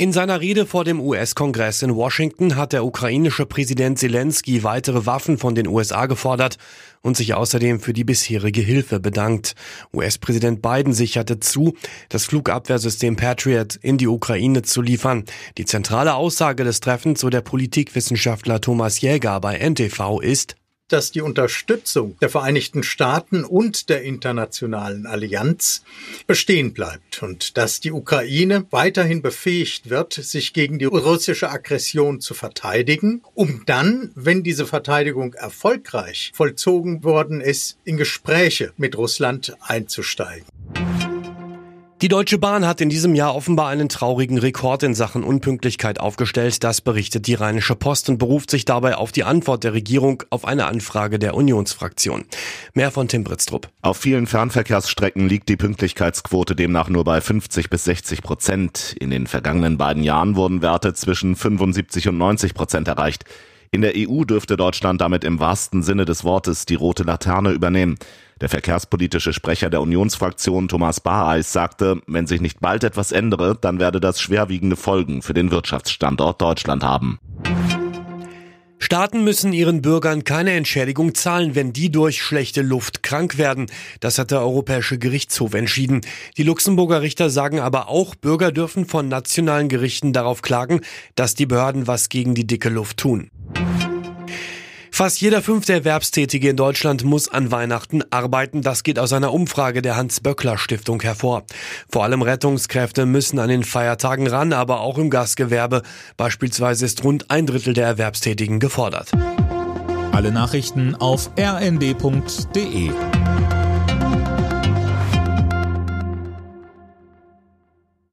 In seiner Rede vor dem US-Kongress in Washington hat der ukrainische Präsident Zelensky weitere Waffen von den USA gefordert und sich außerdem für die bisherige Hilfe bedankt. US-Präsident Biden sicherte zu, das Flugabwehrsystem Patriot in die Ukraine zu liefern. Die zentrale Aussage des Treffens, so der Politikwissenschaftler Thomas Jäger bei NTV, ist, dass die Unterstützung der Vereinigten Staaten und der internationalen Allianz bestehen bleibt und dass die Ukraine weiterhin befähigt wird, sich gegen die russische Aggression zu verteidigen, um dann, wenn diese Verteidigung erfolgreich vollzogen worden ist, in Gespräche mit Russland einzusteigen. Die Deutsche Bahn hat in diesem Jahr offenbar einen traurigen Rekord in Sachen Unpünktlichkeit aufgestellt. Das berichtet die Rheinische Post und beruft sich dabei auf die Antwort der Regierung auf eine Anfrage der Unionsfraktion. Mehr von Tim Britztrup. Auf vielen Fernverkehrsstrecken liegt die Pünktlichkeitsquote demnach nur bei 50 bis 60 Prozent. In den vergangenen beiden Jahren wurden Werte zwischen 75 und 90 Prozent erreicht. In der EU dürfte Deutschland damit im wahrsten Sinne des Wortes die rote Laterne übernehmen. Der verkehrspolitische Sprecher der Unionsfraktion Thomas Bareis sagte, wenn sich nicht bald etwas ändere, dann werde das schwerwiegende Folgen für den Wirtschaftsstandort Deutschland haben. Staaten müssen ihren Bürgern keine Entschädigung zahlen, wenn die durch schlechte Luft krank werden. Das hat der Europäische Gerichtshof entschieden. Die Luxemburger Richter sagen aber auch, Bürger dürfen von nationalen Gerichten darauf klagen, dass die Behörden was gegen die dicke Luft tun. Fast jeder fünfte Erwerbstätige in Deutschland muss an Weihnachten arbeiten. Das geht aus einer Umfrage der Hans-Böckler-Stiftung hervor. Vor allem Rettungskräfte müssen an den Feiertagen ran, aber auch im Gastgewerbe. Beispielsweise ist rund ein Drittel der Erwerbstätigen gefordert. Alle Nachrichten auf rnd.de